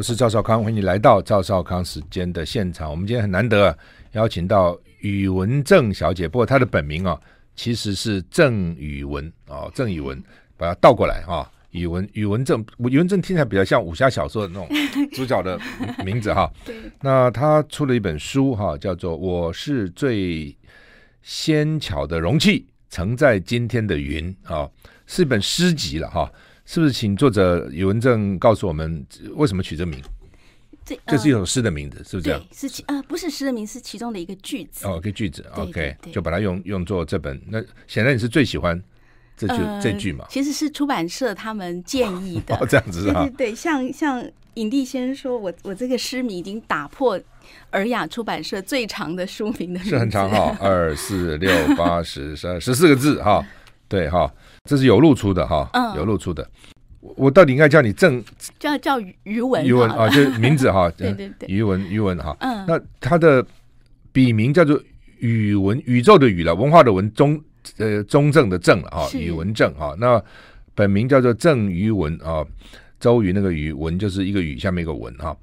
我是赵少康，欢迎你来到赵少康时间的现场。我们今天很难得、啊、邀请到宇文正小姐，不过她的本名啊，其实是郑宇文啊，郑宇文，把它倒过来啊，宇文宇文正，宇文正听起来比较像武侠小说的那种 主角的名字哈。那他出了一本书哈、啊，叫做《我是最纤巧的容器，承载今天的云》啊，是一本诗集了哈。啊是不是请作者宇文正告诉我们为什么取这名？这这是一首诗的名字，是不是这样？是其呃不是诗的名字，是其中的一个句子。哦，一个句子，OK，就把它用用作这本。那显然你是最喜欢这句、呃、这句嘛？其实是出版社他们建议的。哦，这样子啊？对对对，像像影帝先生说，我我这个诗名已经打破尔雅出版社最长的书名的名，是很长哈，二四六八十十二十四个字哈，对哈。这是有露出的哈，有露出的。我到底应该叫你郑，叫叫余文，余文啊，就是名字哈。对对对，余文余文哈。嗯，那他的笔名叫做宇文，宇宙的宇了，文化的文，中呃中正的正了哈，宇文正哈。那本名叫做郑宇文啊，周瑜那个宇文就是一个宇下面一个文哈。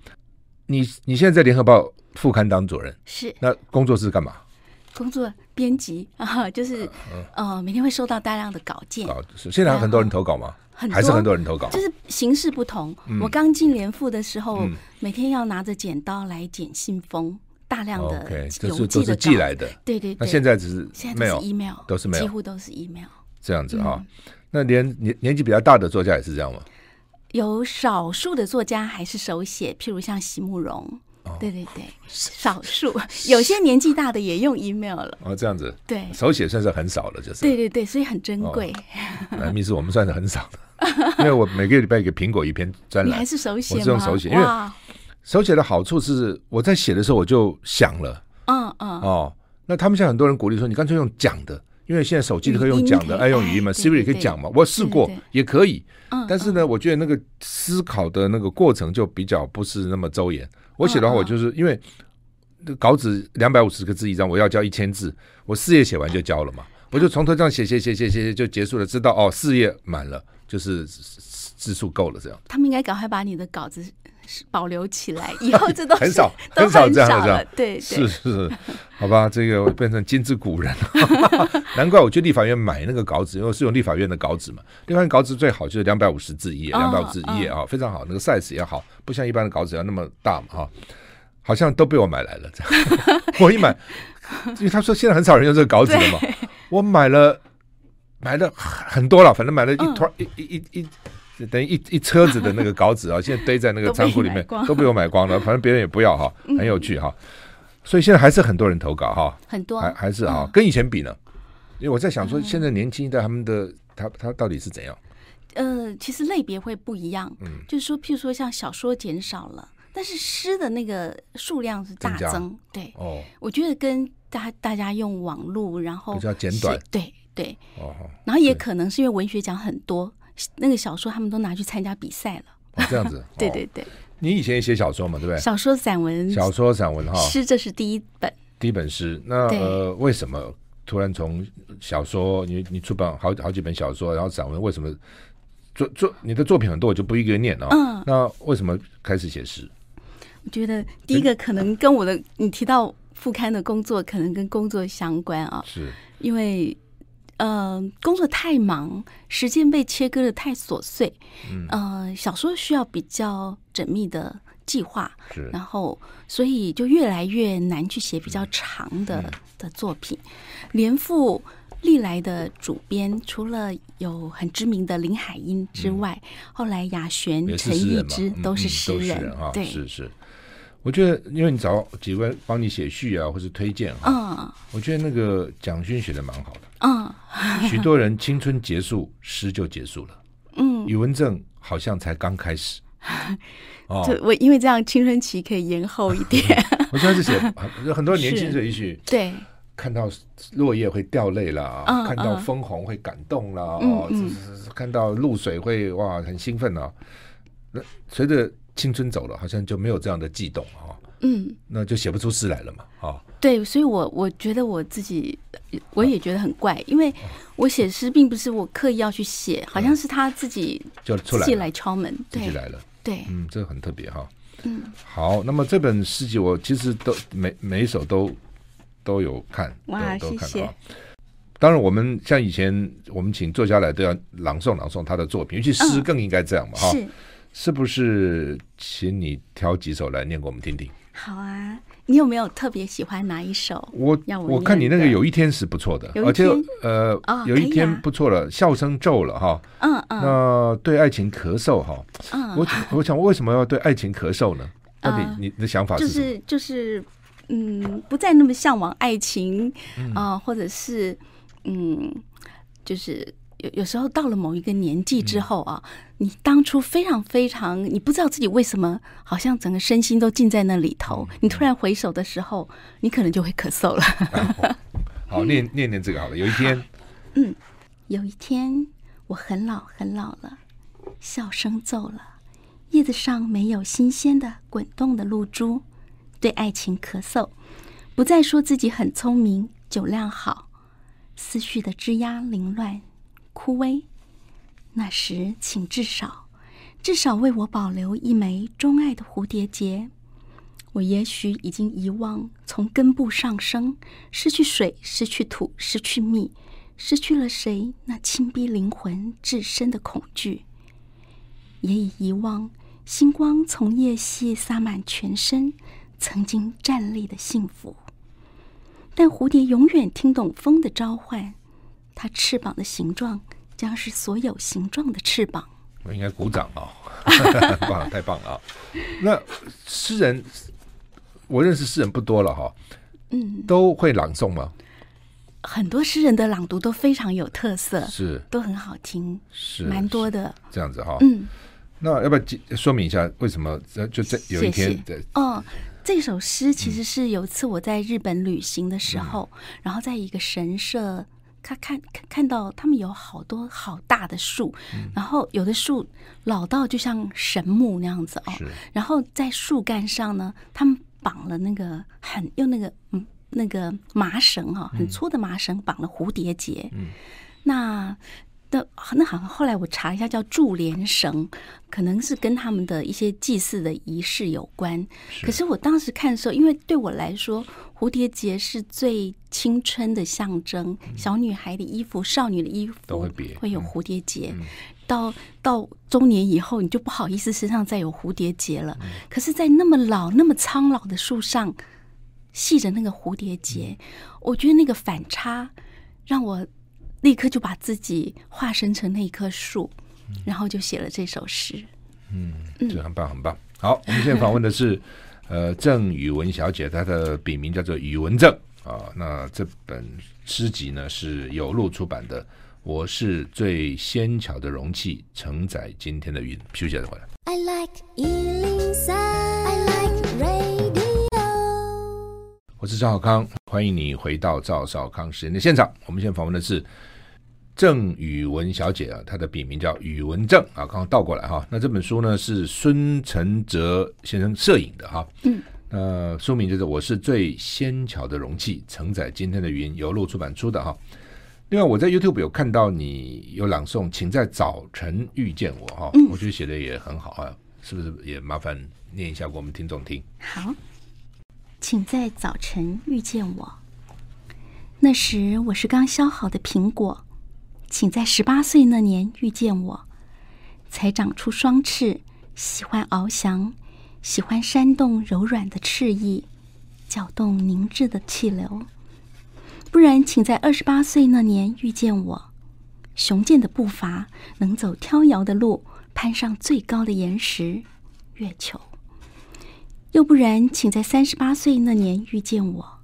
你你现在在联合报副刊当主任，是那工作室干嘛？工作编辑 啊，就是呃，每天会收到大量的稿件。现在还很多人投稿吗？很还是很多人投稿？就是形式不同。嗯、我刚进联副的时候，嗯、每天要拿着剪刀来剪信封，大量的邮寄的稿，都是寄来的。对对对。那现在只是现在都是 email，都是 mail，几乎都是 email。这样子哈、那连年年纪比较大的作家也是这样吗？有少数的作家还是手写，譬如像席慕蓉。对对对，少数 有些年纪大的也用 email 了。哦，这样子。对，手写算是很少了，就是。对对对，所以很珍贵。那秘书我们算是很少的，因为我每个礼拜给苹果一篇专栏，你还是手写吗？我是用手写，因为手写的好处是我在写的时候我就想了，嗯嗯哦，那他们现在很多人鼓励说，你干脆用讲的，因为现在手机都可以用讲的，爱用语音嘛，Siri 也可以讲嘛，我试过也可以，但是呢，我觉得那个思考的那个过程就比较不是那么周延。我写的话，我就是因为稿纸两百五十个字一张，我要交一千字，我四页写完就交了嘛，我就从头这样写写写写写就结束了，知道哦，四页满了，就是字数够了这样。他们应该赶快把你的稿子保留起来，以后这都 很少很少这样这样，对，是是，好吧，这个变成今之古人了，难怪我去立法院买那个稿纸，因为是用立法院的稿纸嘛，立法院稿纸最好就是两百五十字一页，两百五十字一页啊，非常好，那个 size 也好。不像一般的稿纸要那么大嘛哈，好像都被我买来了这样。我一买，因为他说现在很少人用这个稿纸了嘛，我买了买了很多了，反正买了一坨一一一一等于一一车子的那个稿纸啊，现在堆在那个仓库里面，都被我买光了。反正别人也不要哈，很有趣哈。所以现在还是很多人投稿哈，很多还还是哈，跟以前比呢。因为我在想说，现在年轻一代他们的他他到底是怎样？呃，其实类别会不一样，嗯，就是说，譬如说像小说减少了，但是诗的那个数量是大增，对，哦，我觉得跟大大家用网络，然后比较简短，对对，哦，然后也可能是因为文学奖很多，那个小说他们都拿去参加比赛了，哦，这样子，对对对，你以前也写小说嘛，对不对？小说散文，小说散文哈，诗这是第一本，第一本诗，那呃，为什么突然从小说，你你出版好好几本小说，然后散文，为什么？作作你的作品很多，我就不一个念了。嗯，那为什么开始写诗？我觉得第一个可能跟我的你提到副刊的工作，可能跟工作相关啊。是，因为呃工作太忙，时间被切割的太琐碎。嗯，呃小说需要比较缜密的计划，是，然后所以就越来越难去写比较长的的作品。连副。历来的主编除了有很知名的林海音之外，嗯、后来雅璇、陈玉之都是诗人，对，是是。我觉得，因为你找几位帮你写序啊，或是推荐，嗯，我觉得那个蒋勋写的蛮好的，嗯，许多人青春结束，诗就结束了，嗯，宇文正好像才刚开始，哦，我因为这样青春期可以延后一点，我现在是写很多年轻人也许 对。看到落叶会掉泪了，嗯、看到枫红会感动了，嗯、哦，嗯、看到露水会哇很兴奋啊。那随着青春走了，好像就没有这样的悸动哈。嗯，那就写不出诗来了嘛。啊，对，所以我我觉得我自己我也觉得很怪，因为我写诗并不是我刻意要去写，好像是他自己就出来自己来敲门，自己来了。对，嗯，这个很特别哈。嗯，好，那么这本诗集我其实都每每一首都都有看，哇，都，都看谢谢。当然，我们像以前我们请作家来都要朗诵朗诵他的作品，尤其诗更应该这样嘛，哈、嗯。是，不是？请你挑几首来念给我们听听。好啊，你有没有特别喜欢哪一首？我我，看你那个有一天是不错的，而且呃、哦，有一天不错了，啊、笑声皱了哈。嗯嗯。那对爱情咳嗽哈。嗯。我我想，为什么要对爱情咳嗽呢？到底你的想法是？就是就是嗯，不再那么向往爱情啊、呃，或者是嗯，就是。有有时候到了某一个年纪之后啊，嗯，你当初非常非常，你不知道自己为什么，好像整个身心都浸在那里头。你突然回首的时候，你可能就会咳嗽了。好，念念念这个好了。有一天，嗯，有一天我很老很老了，笑声皱了，叶子上没有新鲜的滚动的露珠，对爱情咳嗽，不再说自己很聪明，酒量好，思绪的枝桠凌乱。枯萎，那时请至少，至少为我保留一枚钟爱的蝴蝶结。我也许已经遗忘从根部上升，失去水，失去土，失去蜜，失去了谁那侵逼灵魂至深的恐惧。也已遗忘星光从叶隙洒满全身，曾经站立的幸福。但蝴蝶永远听懂风的召唤。它翅膀的形状将是所有形状的翅膀。我应该鼓掌啊、哦！棒，太棒了啊！那诗人，我认识诗人不多了哈。嗯，都会朗诵吗？很多诗人的朗读都非常有特色，是都很好听，是蛮多的。这样子哈。嗯，那要不要说明一下为什么？就这有一天哦，这首诗其实是有一次我在日本旅行的时候，嗯、然后在一个神社。他看看看到他们有好多好大的树，嗯，然后有的树老到就像神木那样子哦。然后在树干上呢，他们绑了那个很用那个嗯那个麻绳哈，很粗的麻绳绑了蝴蝶结。嗯，那。那那好像后来我查一下，叫注连绳，可能是跟他们的一些祭祀的仪式有关。可是我当时看的时候，因为对我来说，蝴蝶结是最青春的象征，小女孩的衣服、少女的衣服都会有蝴蝶结。到到中年以后，你就不好意思身上再有蝴蝶结了。可是，在那么老、那么苍老的树上系着那个蝴蝶结，我觉得那个反差让我。立刻就把自己化身成那一棵树，然后就写了这首诗。嗯，这很棒，很棒。好，我们现在访问的是 呃郑宇文小姐，她的笔名叫做宇文正啊。那这本诗集呢是有路出版的，《我是最纤巧的容器，承载今天的云》。休息一下回来。I like 103, I like 我是赵少康，欢迎你回到赵少康时间的现场。我们现在访问的是。郑宇文小姐啊，她的笔名叫宇文正啊，刚刚倒过来哈。那这本书呢是孙承泽先生摄影的哈。嗯。那书名就是《我是最纤巧的容器，承载今天的云》，由路出版出的哈。另外，我在 YouTube 有看到你有朗诵，请在早晨遇见我哈。嗯。我觉得写的也很好啊，是不是？也麻烦念一下给我们听众听。好，请在早晨遇见我。那时我是刚削好的苹果。请在十八岁那年遇见我，才长出双翅，喜欢翱翔，喜欢扇动柔软的翅翼，搅动凝滞的气流。不然，请在二十八岁那年遇见我，雄健的步伐能走飘摇的路，攀上最高的岩石——月球。又不然，请在三十八岁那年遇见我，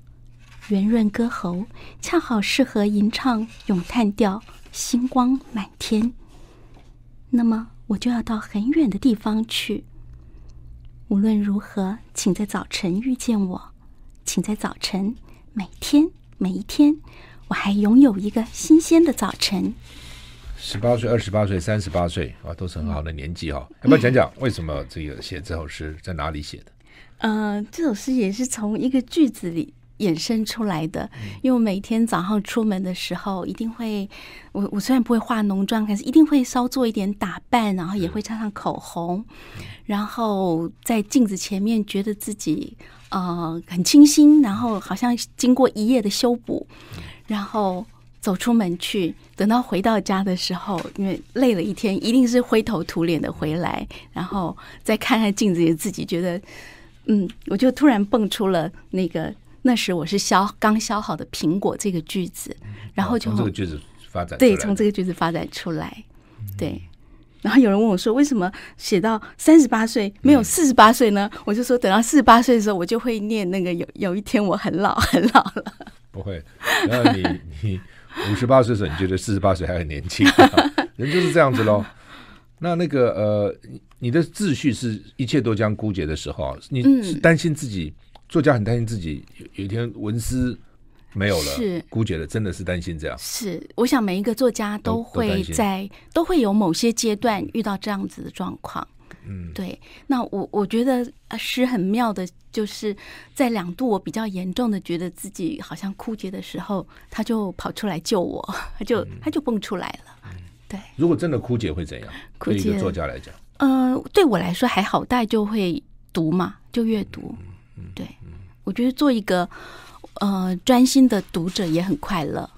圆润歌喉恰好适合吟唱咏叹调。星光满天，那么我就要到很远的地方去。无论如何，请在早晨遇见我，请在早晨，每天每一天，我还拥有一个新鲜的早晨。十八岁、二十八岁、三十八岁啊，都是很好的年纪哈、嗯。要不要讲讲为什么这个写这首诗在哪里写的？呃，这首诗也是从一个句子里衍生出来的，因为我每天早上出门的时候，一定会，我我虽然不会化浓妆，可是一定会稍做一点打扮，然后也会擦上口红，然后在镜子前面觉得自己呃很清新，然后好像经过一夜的修补，然后走出门去，等到回到家的时候，因为累了一天，一定是灰头土脸的回来，然后再看看镜子里的自己，觉得嗯，我就突然蹦出了那个。那时我是削刚削好的苹果这个句子，然后就从这个句子发展对，从这个句子发展出来，对。然后有人问我说：“为什么写到三十八岁没有四十八岁呢？”我就说：“等到四十八岁的时候，我就会念那个有有一天我很老很老了。”不会，然后你你五十八岁的时候，你觉得四十八岁还很年轻，人就是这样子喽。那那个呃，你的秩序是一切都将枯竭的时候，你是担心自己。作家很担心自己有有一天文思没有了，是枯竭了，真的是担心这样。是，我想每一个作家都会在都，都会有某些阶段遇到这样子的状况。嗯，对。那我我觉得诗很妙的，就是在两度我比较严重的觉得自己好像枯竭的时候，他就跑出来救我，他就、嗯、他就蹦出来了。对。如果真的枯竭会怎样？对一个作家来讲，呃，对我来说还好，大概就会读嘛，就阅读。嗯对，我觉得做一个呃专心的读者也很快乐。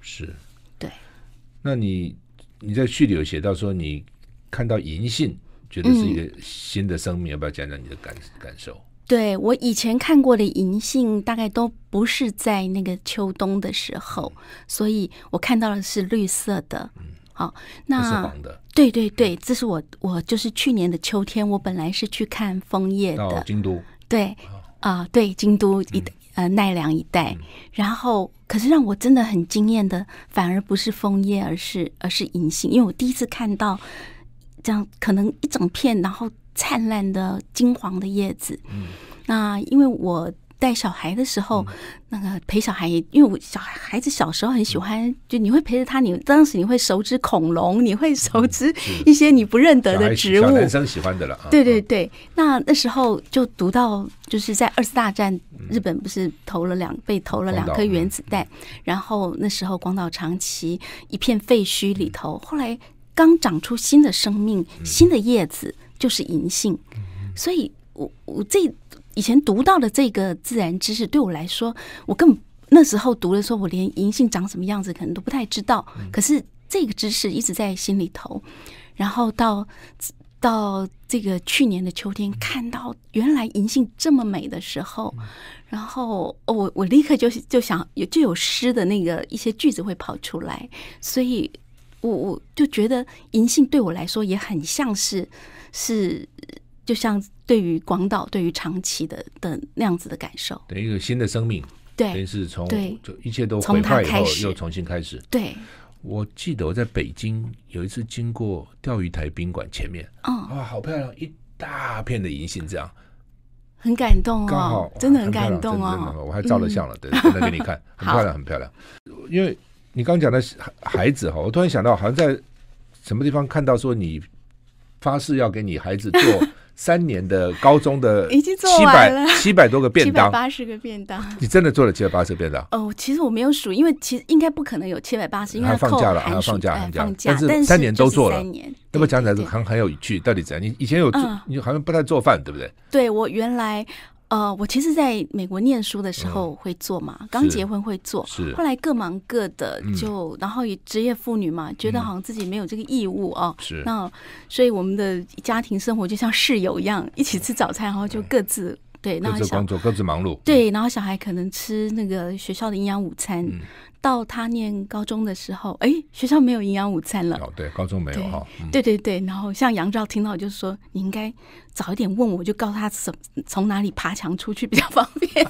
是，对。那你你在序里有写到说，你看到银杏，觉得是一个新的生命，嗯、要不要讲讲你的感感受？对，我以前看过的银杏，大概都不是在那个秋冬的时候，所以我看到的是绿色的。嗯，好，那是黄的。对对对，这是我我就是去年的秋天，我本来是去看枫叶的，京都。对，啊、呃，对，京都一呃奈良一带，嗯、然后可是让我真的很惊艳的，反而不是枫叶，而是而是银杏，因为我第一次看到这样可能一整片，然后灿烂的金黄的叶子。嗯，那因为我。带小孩的时候，那个陪小孩，因为我小孩子小时候很喜欢，就你会陪着他，你当时你会熟知恐龙，你会熟知一些你不认得的植物，小男生喜欢的了。对对对，那那时候就读到，就是在二次大战，日本不是投了两被投了两颗原子弹，然后那时候广岛长崎一片废墟里头，后来刚长出新的生命，新的叶子就是银杏，所以我我这。以前读到的这个自然知识，对我来说，我根本那时候读的时候，我连银杏长什么样子可能都不太知道。可是这个知识一直在心里头。然后到到这个去年的秋天，看到原来银杏这么美的时候，然后我我立刻就就想有就有诗的那个一些句子会跑出来，所以我我就觉得银杏对我来说也很像是是。就像对于广岛、对于长崎的的那样子的感受，等于一个新的生命，对，等于是从就一切都毁坏以后又重新开始。对，我记得我在北京有一次经过钓鱼台宾馆前面，嗯，哇，好漂亮，一大片的银杏，这样。很感动哦，真的很感动哦，我还照了相了，对，真的给你看，很漂亮，很漂亮。因为你刚讲的孩子哈，我突然想到，好像在什么地方看到说你发誓要给你孩子做。三年的高中的已经做完了七百多个便当，七百八十个便当。你真的做了七百八十个便当？哦，其实我没有数，因为其实应该不可能有七百八十，因为放假了，还要放假，放假。但是三年都做了，三年。那么讲起来是很很有趣，到底怎样？你以前有做，你好像不太做饭，对不对？对，我原来。呃，我其实在美国念书的时候会做嘛，刚结婚会做，后来各忙各的，就然后也职业妇女嘛，觉得好像自己没有这个义务哦。是，那所以我们的家庭生活就像室友一样，一起吃早餐，然后就各自对，那各自工作，各自忙碌。对，然后小孩可能吃那个学校的营养午餐。到他念高中的时候，哎，学校没有营养午餐了。哦，对，高中没有哈。对对对，然后像杨照听到就是说，你应该早一点问我，就告诉他从从哪里爬墙出去比较方便。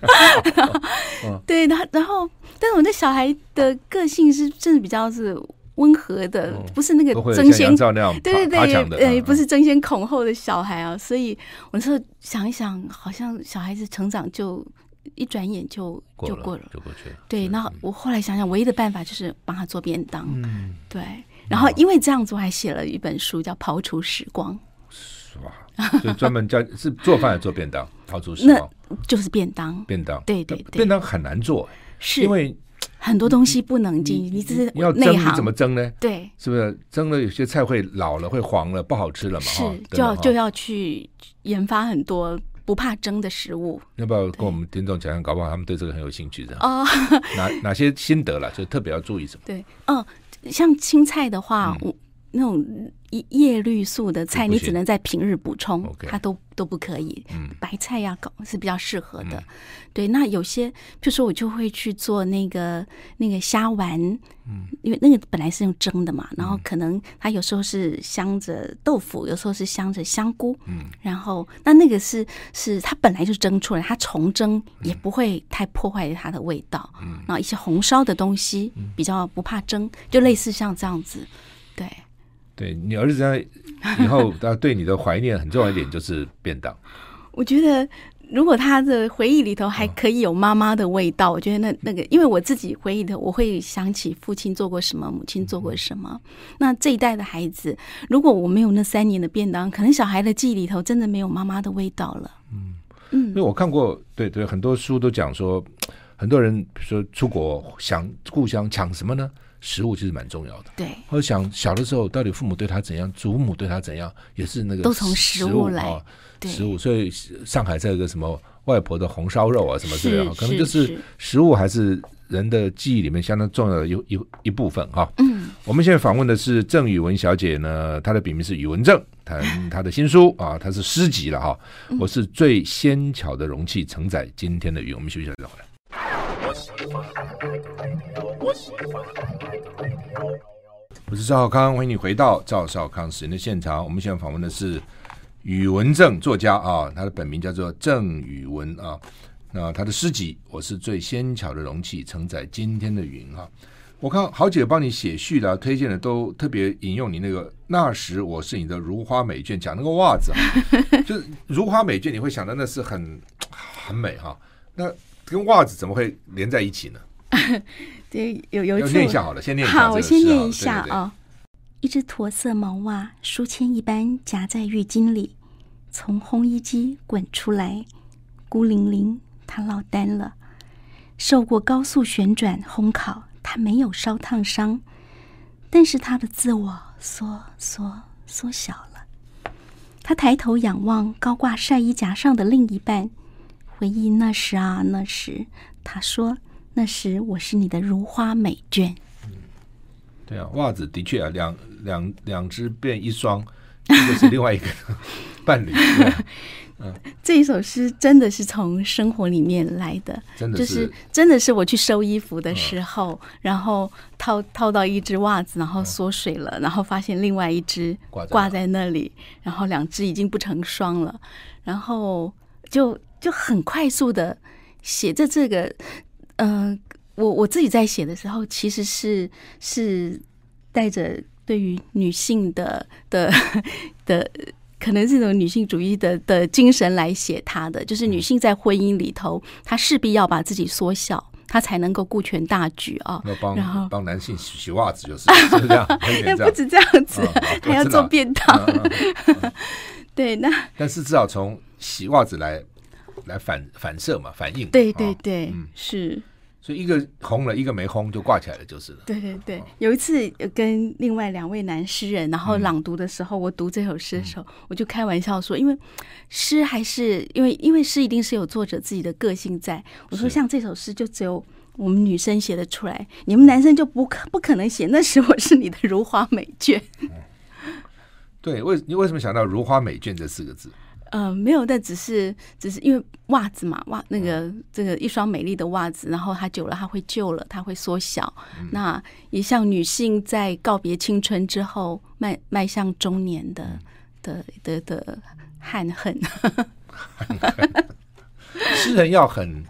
对，然后然后，但是我那小孩的个性是真的比较是温和的，不是那个争先对对对，呃，不是争先恐后的小孩啊。所以我那时候想一想，好像小孩子成长就。一转眼就就过了，就过去了。对，那我后来想想，唯一的办法就是帮他做便当。嗯，对。然后因为这样子，我还写了一本书，叫《刨除时光》。哇，就专门教是做饭还是做便当？刨除时那就是便当，便当，对对对，便当很难做，是因为很多东西不能进，你只是你要蒸，你怎么蒸呢？对，是不是蒸了有些菜会老了，会黄了，不好吃了嘛？是，就要就要去研发很多不怕蒸的食物。要不要跟我们听众讲讲？搞不好他们对这个很有兴趣的哦。哪哪些心得了？就特别要注意什么？对，哦，像青菜的话，我。那种叶叶绿素的菜，你只能在平日补充，它都都不可以。白菜呀，搞是比较适合的。对，那有些，比如说我就会去做那个那个虾丸，嗯，因为那个本来是用蒸的嘛，然后可能它有时候是镶着豆腐，有时候是镶着香菇，嗯，然后那那个是是它本来就蒸出来，它重蒸也不会太破坏它的味道。嗯，然后一些红烧的东西比较不怕蒸，就类似像这样子，对。对你儿子在以后，他对你的怀念很重要一点就是便当。我觉得，如果他的回忆里头还可以有妈妈的味道，我觉得那那个，因为我自己回忆的，我会想起父亲做过什么，母亲做过什么。那这一代的孩子，如果我没有那三年的便当，可能小孩的记忆里头真的没有妈妈的味道了。嗯嗯，因为我看过，对对，很多书都讲说，很多人比如说出国想故乡抢什么呢？食物其实蛮重要的，对。我想小的时候，到底父母对他怎样，祖母对他怎样，也是那个都从食物来，哦、食物。所以上海这个什么外婆的红烧肉啊，什么之类的，可能就是食物还是人的记忆里面相当重要的一一一部分哈。嗯，我们现在访问的是郑宇文小姐呢，她的笔名是宇文正，谈她的新书啊，她是诗集了哈。我是最纤巧的容器，承载今天的雨。我们休息一下再回来。我是赵少康，欢迎你回到赵少康时间的现场。我们现在访问的是宇文正作家啊，他的本名叫做郑宇文啊。那他的诗集《我是最纤巧的容器，承载今天的云》哈。我看好几个帮你写序的、推荐的，都特别引用你那个“那时我是你的如花美眷”，讲那个袜子啊，就是如花美眷，你会想到那是很很美哈。那跟袜子怎么会连在一起呢？对，有有一次，念一下好了，先念一下。好，我先念一下啊。一只驼色毛袜，书签一般夹在浴巾里，从烘衣机滚出来，孤零零，它落单了。受过高速旋转烘烤，它没有烧烫伤，但是它的自我缩缩缩小了。他抬头仰望高挂晒衣夹上的另一半，回忆那时啊，那时，他说。那时我是你的如花美眷。嗯，对啊，袜子的确啊，两两两只变一双，这个是另外一个伴侣。嗯，这一首诗真的是从生活里面来的，真的是，就是真的是我去收衣服的时候，嗯、然后套套到一只袜子，然后缩水了，嗯、然后发现另外一只挂在那里，然后两只已经不成双了，然后就就很快速的写着这个。嗯、呃，我我自己在写的时候，其实是是带着对于女性的的的，可能这种女性主义的的精神来写她的，就是女性在婚姻里头，她势必要把自己缩小，她才能够顾全大局啊。要帮然后帮男性洗洗袜子，就是是这样。那 不止这样子，哦、还要做便当。对，那但是至少从洗袜子来来反反射嘛，反应。对对对，嗯、是。所以一个红了，一个没红，就挂起来了，就是了。对对对，有一次跟另外两位男诗人，然后朗读的时候，我读这首诗的时候，我就开玩笑说，因为诗还是因为因为诗一定是有作者自己的个性在。我说像这首诗，就只有我们女生写得出来，你们男生就不可不可能写。那时我是你的如花美眷。对，为你为什么想到如花美眷这四个字？呃，没有，但只是只是因为袜子嘛，袜那个这个一双美丽的袜子，然后它久了它会旧了，它会缩小。嗯、那也像女性在告别青春之后，迈迈向中年的的的的憾恨。诗人要很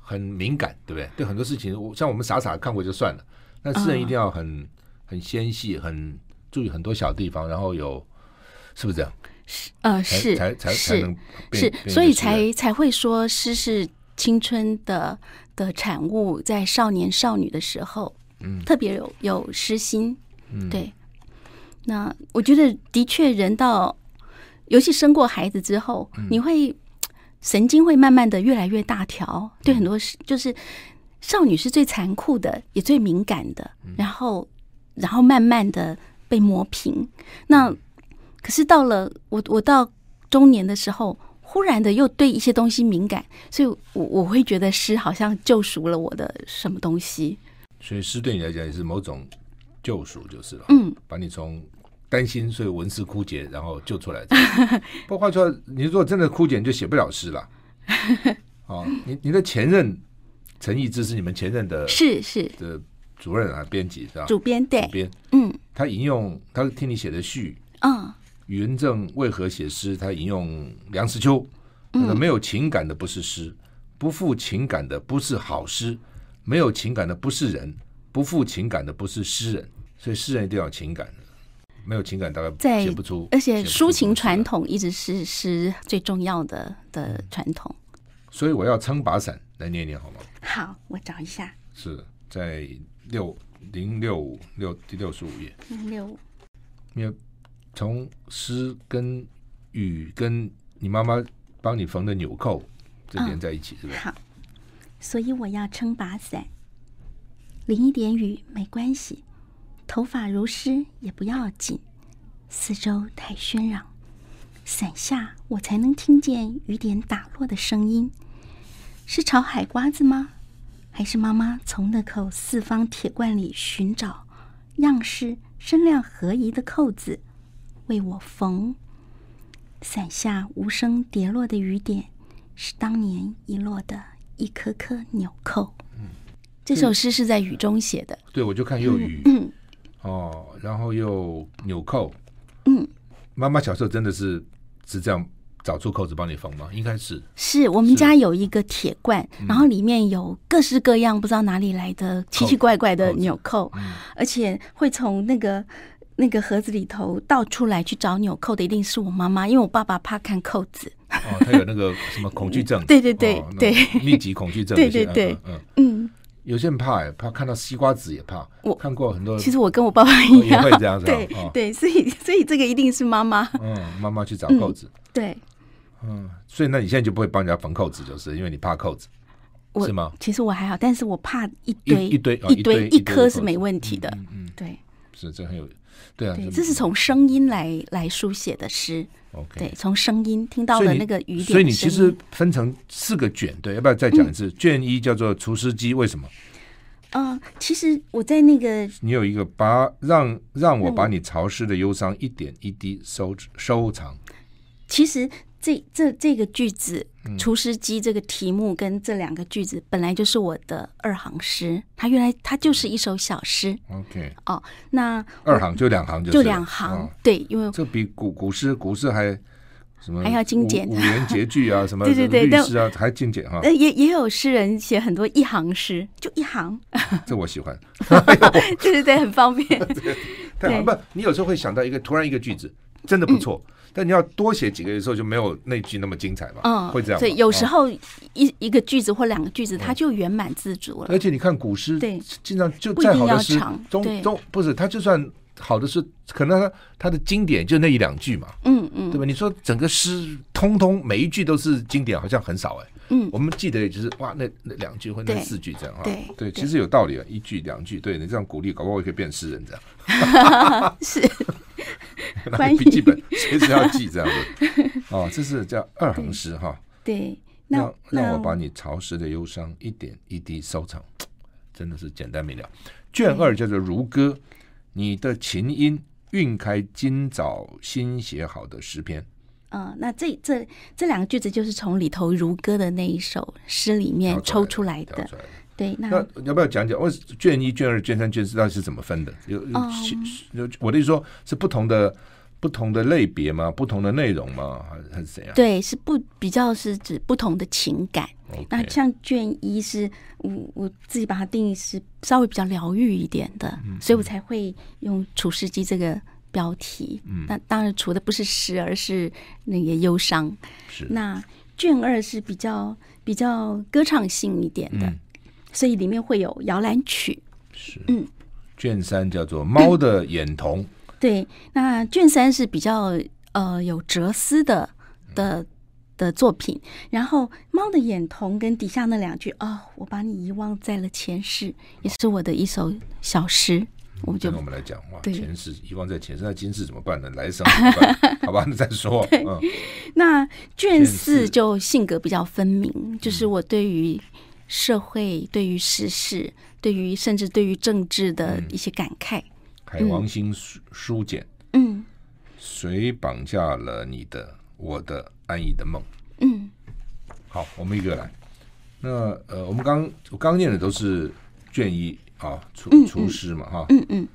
很敏感，对不对？对很多事情，像我们傻傻看过就算了，那诗人一定要很很纤细，很注意很多小地方，然后有是不是这样？是呃是才才才能是，所以才才会说诗是青春的的产物，在少年少女的时候，嗯，特别有有诗心，嗯，对。那我觉得的确，人到尤其生过孩子之后，嗯、你会神经会慢慢的越来越大条，对很多事就是少女是最残酷的，也最敏感的，然后然后慢慢的被磨平。那可是到了我我到中年的时候。忽然的又对一些东西敏感，所以我我会觉得诗好像救赎了我的什么东西。所以诗对你来讲也是某种救赎，就是了。嗯，把你从担心所以文思枯竭，然后救出来。不过话说，你如果真的枯竭，你就写不了诗了。哦，你你的前任陈逸之是你们前任的，是是的主任啊，编辑是吧？主编对，主编嗯，他引用他听你写的序，嗯。宇文正为何写诗？他引用梁实秋，他说：“没有情感的不是诗，不负情感的不是好诗，没有情感的不是人，不负情感的不是诗人。所以诗人一定要有情感，没有情感大概写不出。而且抒情传统一直是诗最重要的的传统。所以我要撑把伞来念念好吗？好，我找一下。是在六零六五六第六十五页。零六五。没有。从诗跟雨跟你妈妈帮你缝的纽扣这连在一起，是不是？好，所以我要撑把伞，淋一点雨没关系，头发如湿也不要紧，四周太喧嚷，伞下我才能听见雨点打落的声音。是炒海瓜子吗？还是妈妈从那口四方铁罐里寻找样式身量合宜的扣子？为我缝，伞下无声跌落的雨点，是当年遗落的一颗颗纽扣。嗯，这首诗是在雨中写的。对，我就看又雨，嗯，哦，然后又纽扣。嗯，妈妈小时候真的是是这样找出扣子帮你缝吗？应该是。是我们家有一个铁罐，然后里面有各式各样不知道哪里来的奇奇怪怪的纽扣，嗯，而且会从那个。那个盒子里头倒出来去找纽扣的一定是我妈妈，因为我爸爸怕看扣子。哦，他有那个什么恐惧症？对对对对，密集恐惧症。对对对，嗯嗯，有些人怕哎，怕看到西瓜籽也怕。我看过很多。其实我跟我爸爸一样，也会这样子。对对，所以所以这个一定是妈妈。嗯，妈妈去找扣子。对。嗯，所以那你现在就不会帮人家缝扣子，就是因为你怕扣子，是吗？其实我还好，但是我怕一堆一堆一堆一颗是没问题的。嗯，对。是，这很有。对啊，对，这是从声音来来书写的诗。OK，对，从声音听到的那个雨点。所以你其实分成四个卷，对，要不要再讲一次？嗯、卷一叫做《除湿机》，为什么？呃，其实我在那个，你有一个把让让我把你潮湿的忧伤一点一滴收收藏。其实。这这这个句子《除湿机》这个题目跟这两个句子本来就是我的二行诗，它原来它就是一首小诗。OK，哦，那二行就两行就，就两行，对，因为这比古古诗古诗还什么还要精简，五言绝句啊，什么对对对，律诗啊还精简哈。也也有诗人写很多一行诗，就一行。这我喜欢，对对对，很方便。太好，不，你有时候会想到一个突然一个句子，真的不错。但你要多写几个的时候，就没有那句那么精彩嘛？嗯，会这样。所以有时候一一个句子或两个句子，它就圆满自足了。而且你看古诗，对，经常就再好的诗，中中不是它就算好的是，可能它它的经典就那一两句嘛。嗯嗯，对吧？你说整个诗通通每一句都是经典，好像很少哎。嗯，我们记得也就是哇，那那两句或那四句这样啊。对对，其实有道理啊，一句两句，对你这样鼓励，搞不好我也可以变诗人这样。是。拿 笔记本随时要记这样子哦，这是叫二行诗哈。对，让让我把你潮湿的忧伤一点一滴收藏，真的是简单明了。卷二叫做如歌，你的琴音韵开今早新写好的诗篇。嗯，那这这这两个句子就是从里头如歌的那一首诗里面抽出来的。对，那要不要讲讲？我卷一、卷二、卷三、卷四到底是怎么分的？有有，我的意思说，是不同的不同的类别吗？不同的内容吗？还是还是怎样？对，是不比较是指不同的情感。那像卷一是我我自己把它定义是稍微比较疗愈一点的，所以我才会用《除湿机》这个标题。嗯，那当然除的不是诗，而是那个忧伤。是。那卷二是比较比较歌唱性一点的。嗯所以里面会有摇篮曲，是嗯，卷三叫做《猫的眼瞳》，对，那卷三是比较呃有哲思的的的作品。然后《猫的眼瞳》跟底下那两句“哦，我把你遗忘在了前世”，也是我的一首小诗。我们就我们来讲话，前世遗忘在前世，那今世怎么办呢？来生怎么办？好吧，那再说。嗯，那卷四就性格比较分明，就是我对于社会、对于时事、对于甚至对于政治的一些感慨。海王星书书简，嗯，谁绑架了你的我的安逸的梦？嗯，好，我们一个来。那呃，我们刚我刚念的都是卷一。啊，厨厨师嘛，哈，嗯嗯，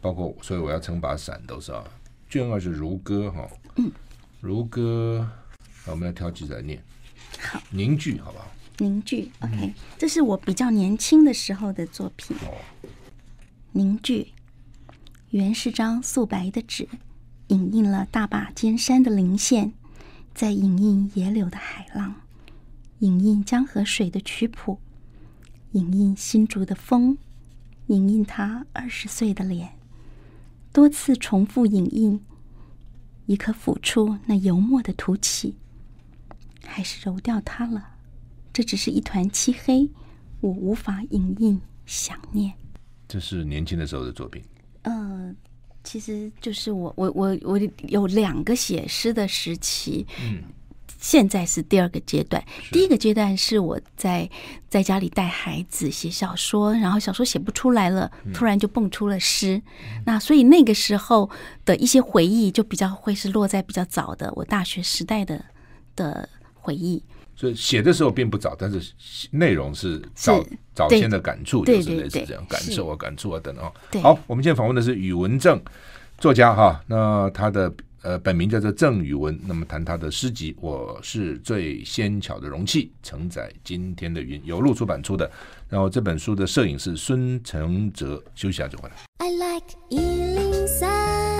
包括，所以我要撑把伞都是啊。卷二是如歌，哈，嗯，如歌，我们要挑几来念。好，凝聚，好不好？凝聚，OK，这是我比较年轻的时候的作品。哦，凝聚，原是张素白的纸，影印了大把尖山的棱线，再影印野柳的海浪，影印江河水的曲谱，影印新竹的风。影印他二十岁的脸，多次重复影印，已可抚触那油墨的凸起，还是揉掉它了。这只是一团漆黑，我无法影印想念。这是年轻的时候的作品。呃，其实就是我，我，我，我有两个写诗的时期。嗯。现在是第二个阶段，第一个阶段是我在在家里带孩子写小说，然后小说写不出来了，突然就蹦出了诗。那所以那个时候的一些回忆就比较会是落在比较早的我大学时代的的回忆。所以写的时候并不早，但是内容是早早先的感触，就是类似这样感受啊、感触啊等等。好，我们现在访问的是宇文正作家哈，那他的。呃，本名叫做郑宇文。那么谈他的诗集，我是最纤巧的容器，承载今天的云。由路出版出的。然后这本书的摄影师孙承泽，休息一下就回来。I like 103, I like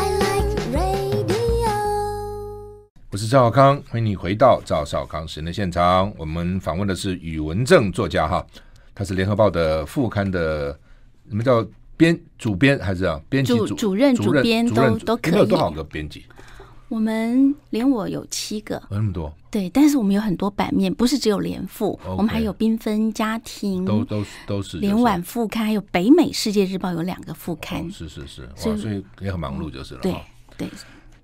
我是赵少康，欢迎你回到赵少康时间的现场。我们访问的是宇文正作家哈，他是联合报的副刊的，什么叫编主编还是啊？编辑主主任主编都都可以。有多少个编辑？我们连我有七个，有那么多？对，但是我们有很多版面，不是只有联副，okay, 我们还有缤纷家庭，都都都是联晚副刊，还有北美世界日报有两个副刊，哦、是是是，所以所以也很忙碌就是了。对对。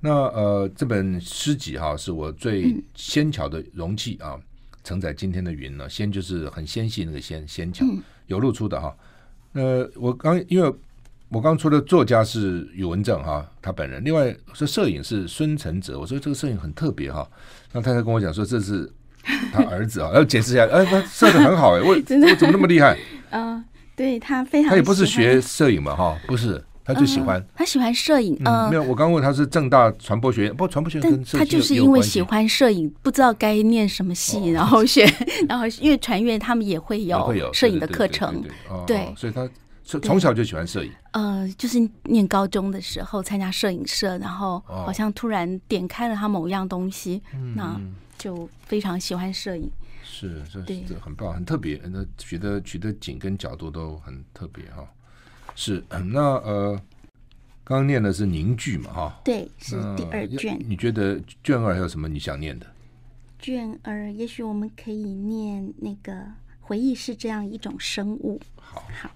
那呃，这本诗集哈，是我最纤巧的容器啊，承载今天的云呢。纤就是很纤细那个纤，纤巧有露出的哈。呃，我刚因为。我刚出的作家是宇文正哈，他本人。另外说摄影是孙承泽，我说这个摄影很特别哈。那太太跟我讲说这是他儿子啊，要解释一下。哎，他摄的很好哎，我 我怎么那么厉害？嗯、呃，对他非常。他也不是学摄影嘛哈，不是，他就喜欢。呃、他喜欢摄影。嗯，没有，我刚问他是正大传播学院，不过传播学院跟摄影他就是因为喜欢摄影，不知道该念什么系，然后学，然后因为传院他们也会有摄影的课程，对，所以他。从小就喜欢摄影，呃，就是念高中的时候参加摄影社，然后好像突然点开了他某样东西，哦、那就非常喜欢摄影。是，这这很棒，很特别。那取得取得景跟角度都很特别哈。是，那呃，刚刚念的是凝聚嘛哈？对，是第二卷。你觉得卷二还有什么你想念的？卷二，也许我们可以念那个回忆是这样一种生物。好，好。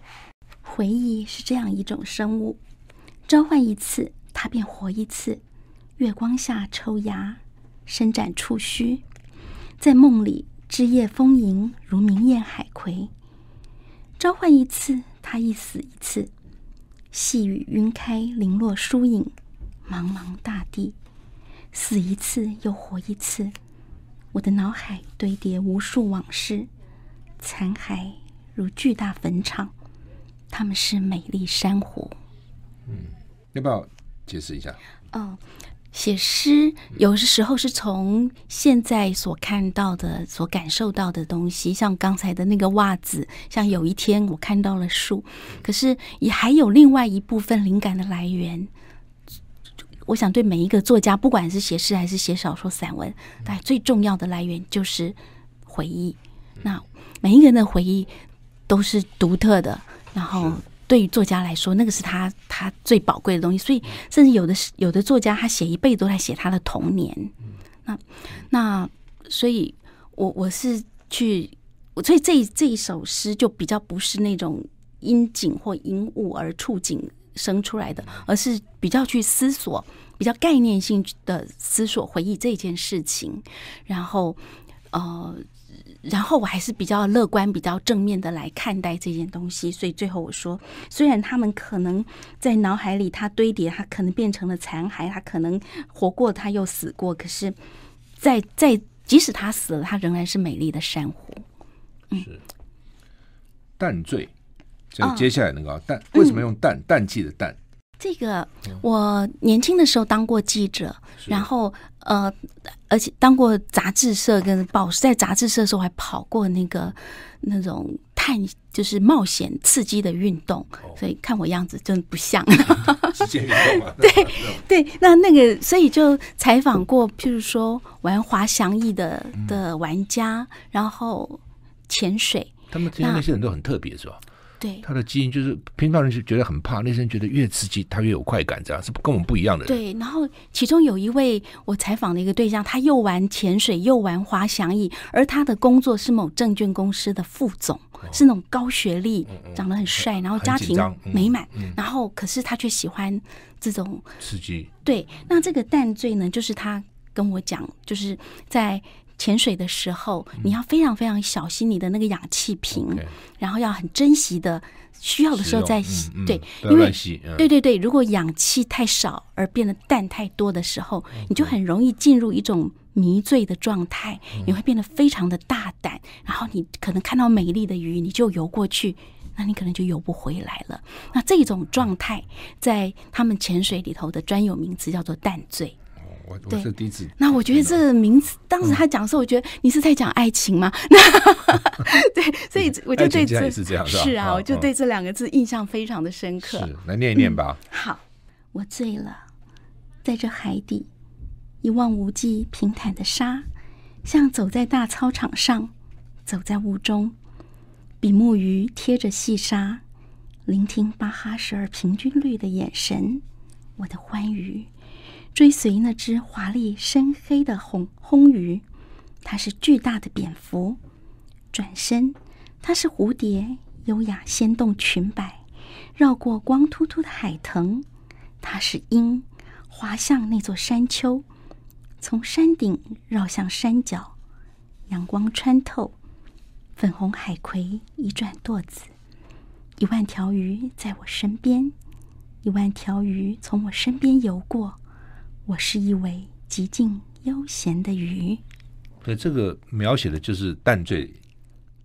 回忆是这样一种生物，召唤一次，它便活一次。月光下抽芽，伸展触须，在梦里枝叶丰盈，如明艳海葵。召唤一次，它一死一次。细雨晕开，零落疏影，茫茫大地，死一次又活一次。我的脑海堆叠无数往事，残骸如巨大坟场。他们是美丽珊瑚。嗯，要不要解释一下？哦，写诗有的时候是从现在所看到的、所感受到的东西，像刚才的那个袜子，像有一天我看到了树。可是也还有另外一部分灵感的来源。我想对每一个作家，不管是写诗还是写小说、散文，但最重要的来源就是回忆。那每一个人的回忆都是独特的。然后对于作家来说，那个是他他最宝贵的东西。所以，甚至有的是有的作家，他写一辈子都在写他的童年。那那，所以我我是去，所以这这一首诗就比较不是那种因景或因物而触景生出来的，而是比较去思索，比较概念性的思索回忆这件事情，然后呃。然后我还是比较乐观、比较正面的来看待这件东西，所以最后我说，虽然他们可能在脑海里它堆叠，它可能变成了残骸，它可能活过，它又死过，可是在，在在即使它死了，它仍然是美丽的珊瑚。嗯，是淡醉，就接下来那个、哦、淡，为什么用淡？淡季的淡。这个我年轻的时候当过记者，然后呃，而且当过杂志社跟报，在杂志社的时候还跑过那个那种探，就是冒险刺激的运动，所以看我样子真的不像。对对，那那个所以就采访过，譬如说玩滑翔翼的的玩家，然后潜水，他们这些那些人都很特别，是吧？对，他的基因就是平常人是觉得很怕，那些人觉得越刺激他越有快感，这样是跟我们不一样的人。对，然后其中有一位我采访的一个对象，他又玩潜水又玩滑翔翼，而他的工作是某证券公司的副总，哦、是那种高学历，长得很帅，然后家庭美满，嗯、然后可是他却喜欢这种刺激。对，那这个淡醉呢，就是他跟我讲，就是在。潜水的时候，你要非常非常小心你的那个氧气瓶，嗯、然后要很珍惜的，需要的时候再洗。对，因为、嗯、对对对，如果氧气太少而变得氮太多的时候，你就很容易进入一种迷醉的状态，嗯、你会变得非常的大胆，然后你可能看到美丽的鱼，你就游过去，那你可能就游不回来了。那这种状态，在他们潜水里头的专有名词叫做淡醉。我我是第一次。那我觉得这个名字，当时他讲的时候，我觉得你是在讲爱情吗？那 对，所以我就对这是这样是啊，我就对这两个字印象非常的深刻。是，来念一念吧。好，我醉了，在这海底，一望无际平坦的沙，像走在大操场上，走在雾中，比目鱼贴着细沙，聆听巴哈什尔平均律的眼神，我的欢愉。追随那只华丽深黑的红魟鱼，它是巨大的蝙蝠；转身，它是蝴蝶，优雅掀动裙摆，绕过光秃秃的海藤；它是鹰，滑向那座山丘，从山顶绕向山脚，阳光穿透，粉红海葵一转舵子，一万条鱼在我身边，一万条鱼从我身边游过。我是一尾极尽悠闲的鱼。对，这个描写的就是淡醉，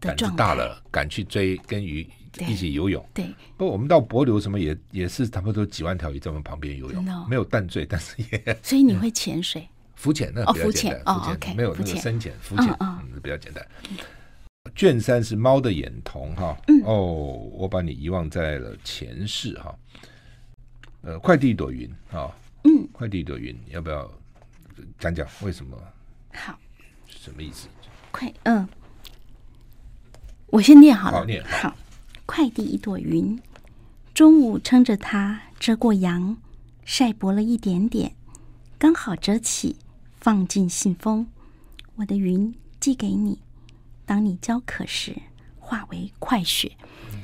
胆子大了，敢去追跟鱼一起游泳。对，不，我们到博流什么也也是差不多几万条鱼在我们旁边游泳，没有淡醉，但是也。所以你会潜水？浮潜那比较简单，浮潜没有那个深潜，浮潜嗯比较简单。卷三是猫的眼瞳哈，哦，我把你遗忘在了前世哈。呃，快递一朵云啊。嗯，快递朵云，要不要讲讲为什么？好，什么意思？快，嗯，我先念好了。好，念好。好，快递一朵云，中午撑着它遮过阳，晒薄了一点点，刚好折起，放进信封。我的云寄给你，当你焦渴时，化为快雪。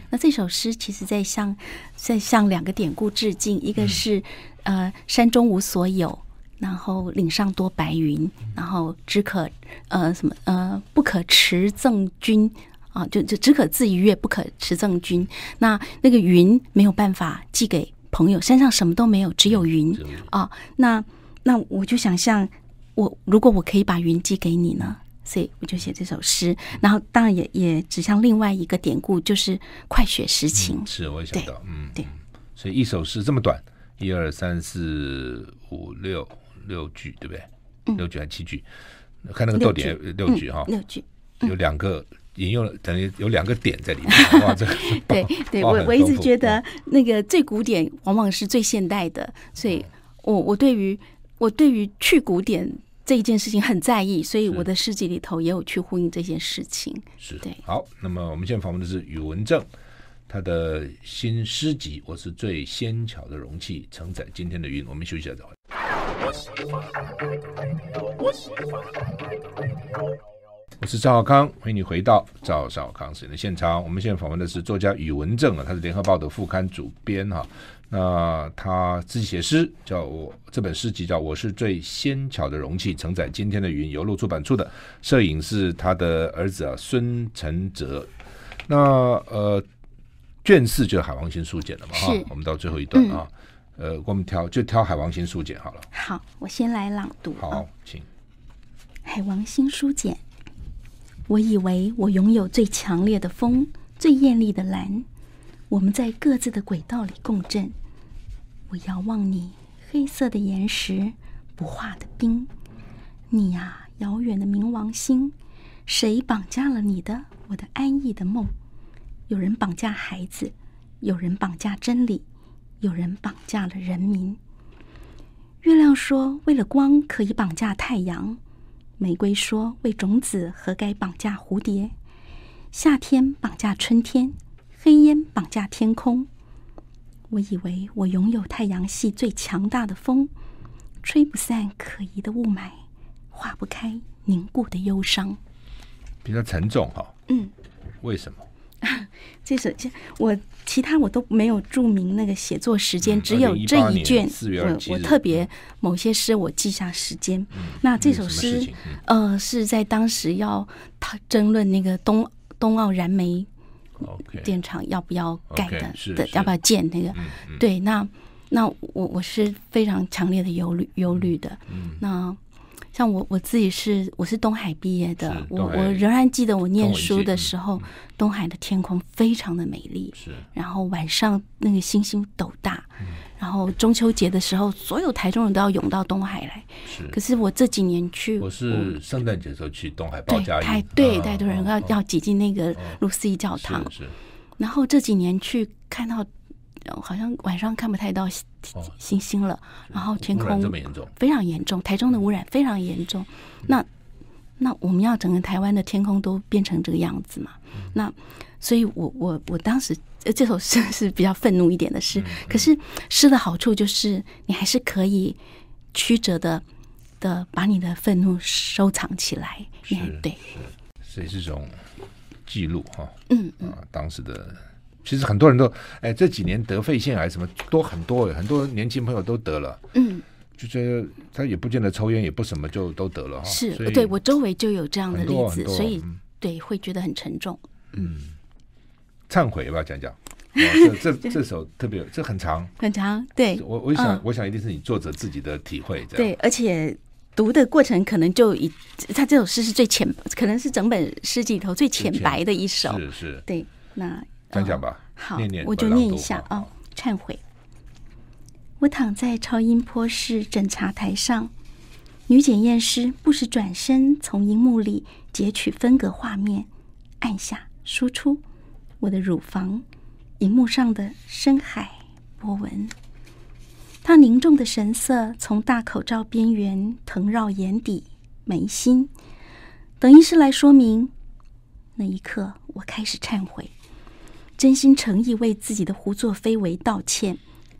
嗯、那这首诗其实在向在向两个典故致敬，一个是。嗯呃，山中无所有，然后岭上多白云，然后只可呃什么呃不可持赠君啊，就就只可自一月，不可持赠君。那那个云没有办法寄给朋友，山上什么都没有，只有云啊。那那我就想象，我如果我可以把云寄给你呢，所以我就写这首诗。然后当然也也指向另外一个典故，就是快雪时晴。嗯、是，我也想到，嗯，对。所以一首诗这么短。一二三四五六六句，对不对？嗯、六句还七句？看那个逗点，六句哈，六句有两个引用了，等于有两个点在里面。哇，这个 对 对，我我一直觉得那个最古典往往是最现代的，所以我我对于我对于去古典这一件事情很在意，所以我的诗集里头也有去呼应这件事情。是对。好，那么我们现在访问的是宇文正。他的新诗集《我是最纤巧的容器，承载今天的云》。我们休息一下，再会。我是赵少康，欢迎你回到赵少康时间的现场。我们现在访问的是作家宇文正啊，他是联合报的副刊主编哈。那他自己写诗，叫我这本诗集叫《我是最纤巧的容器，承载今天的云》，由路出版出的。摄影是他的儿子啊，孙承泽。那呃，卷四就是海王星书简了嘛哈。我们到最后一段啊，嗯、呃，我们挑就挑海王星书简好了。好，我先来朗读。好，请。海王星书简。我以为我拥有最强烈的风，最艳丽的蓝，我们在各自的轨道里共振。我遥望你，黑色的岩石，不化的冰。你呀，遥远的冥王星，谁绑架了你的我的安逸的梦？有人绑架孩子，有人绑架真理，有人绑架了人民。月亮说，为了光可以绑架太阳。玫瑰说：“为种子，何该绑架蝴蝶？夏天绑架春天，黑烟绑架天空。我以为我拥有太阳系最强大的风，吹不散可疑的雾霾，化不开凝固的忧伤。比较沉重哈。嗯，为什么？” 这首我其他我都没有注明那个写作时间，只有这一卷。我我特别某些诗我记下时间。那这首诗呃是在当时要他争论那个冬冬奥燃煤电厂要不要盖的的要不要建那个？对，那那我我是非常强烈的忧虑忧虑的。那像我我自己是我是东海毕业的，我我仍然记得我念书的时候，东海的天空非常的美丽，是。然后晚上那个星星斗大，然后中秋节的时候，所有台中人都要涌到东海来。是。可是我这几年去，我是圣诞节的时候去东海报佳音，太对太多人要要挤进那个路思义教堂。是。然后这几年去看到。好像晚上看不太到星星了，然后天空这么严重非常严重，台中的污染非常严重。那那我们要整个台湾的天空都变成这个样子嘛？那所以我我我当时这首诗 是比较愤怒一点的诗，可是诗的好处就是你还是可以曲折的的把你的愤怒收藏起来。对，所以是这种记录哈。嗯啊，当时的。其实很多人都哎，这几年得肺腺癌什么多很多，很多年轻朋友都得了。嗯，就觉得他也不见得抽烟，也不什么，就都得了哈。是，对我周围就有这样的例子，所以对会觉得很沉重。嗯，忏悔要不要讲讲？这 这这首特别，这很长，很长。对，我我想我想一定是你作者自己的体会。对，而且读的过程可能就以他这首诗是最浅，可能是整本诗集里头最浅白的一首。是是。对，那。讲讲吧，好，念念我就念一下啊。忏悔，我躺在超音波室诊查台上，女检验师不时转身从荧幕里截取分隔画面，按下输出我的乳房，荧幕上的深海波纹。他凝重的神色从大口罩边缘腾绕眼底眉心，等医师来说明。那一刻，我开始忏悔。真心诚意为自己的胡作非为道歉，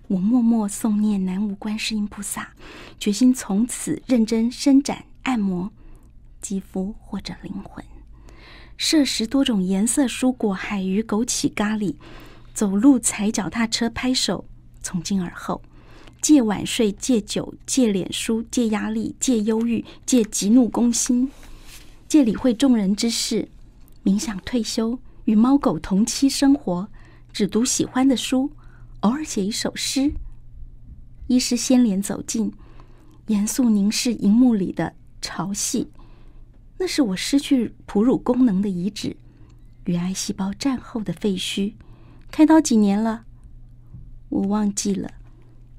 我默默诵念南无观世音菩萨，决心从此认真伸展按摩肌肤或者灵魂，摄食多种颜色蔬果、海鱼、枸杞、咖喱，走路踩脚踏车、拍手，从今而后戒晚睡、戒酒、戒脸书、戒压力、戒忧郁、戒急怒攻心，戒理会众人之事，冥想退休。与猫狗同栖生活，只读喜欢的书，偶尔写一首诗。医师先脸走近，严肃凝视荧幕里的潮汐，那是我失去哺乳功能的遗址，与癌细胞战后的废墟。开刀几年了？我忘记了。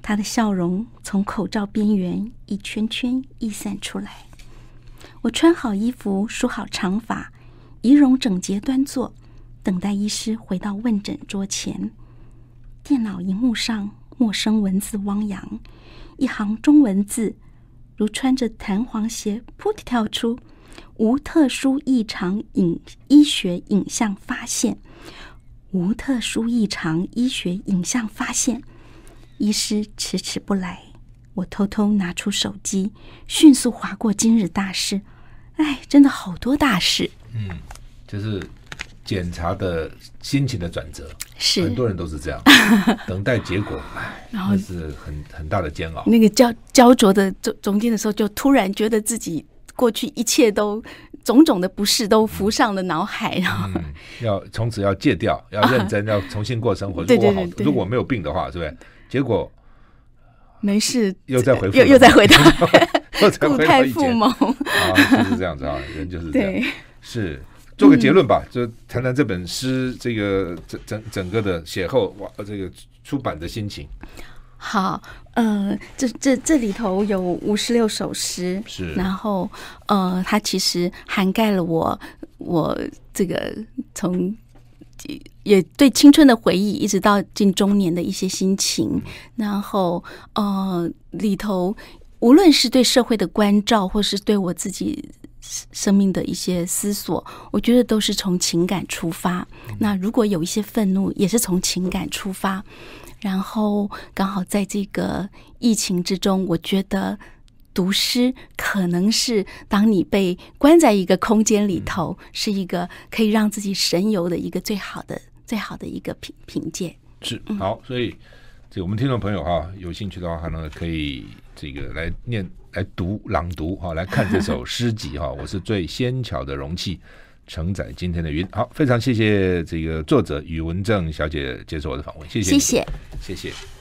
他的笑容从口罩边缘一圈圈溢散出来。我穿好衣服，梳好长发，仪容整洁端坐。等待医师回到问诊桌前，电脑荧幕上陌生文字汪洋，一行中文字如穿着弹簧鞋扑地跳出，无特殊异常影医学影像发现，无特殊异常医学影像发现，医师迟迟不来。我偷偷拿出手机，迅速划过今日大事。哎，真的好多大事。嗯，就是检查的心情的转折，是很多人都是这样 等待结果，哎，然后是很很大的煎熬。那个焦焦灼的中中间的时候，就突然觉得自己过去一切都种种的不适都浮上了脑海，然后、嗯、要从此要戒掉，要认真，啊、要重新过生活。如果我好，如果没有病的话，是不是？结果没事，又再回又又再回到。故态复萌啊，就是这样子啊，人就是这样。是做个结论吧，嗯、就谈谈这本诗这个整整整个的写后哇，这个出版的心情。好，呃，这这这里头有五十六首诗，是，然后呃，它其实涵盖了我我这个从也对青春的回忆，一直到近中年的一些心情，嗯、然后呃里头。无论是对社会的关照，或是对我自己生命的一些思索，我觉得都是从情感出发。那如果有一些愤怒，也是从情感出发。然后刚好在这个疫情之中，我觉得读诗可能是当你被关在一个空间里头，是一个可以让自己神游的一个最好的、最好的一个凭凭借。是好，所以这我们听众朋友哈，有兴趣的话，还能可以。这个来念、来读、朗读哈，来看这首诗集哈。我是最纤巧的容器，承载今天的云。好，非常谢谢这个作者宇文正小姐接受我的访问，谢谢，谢谢，谢谢。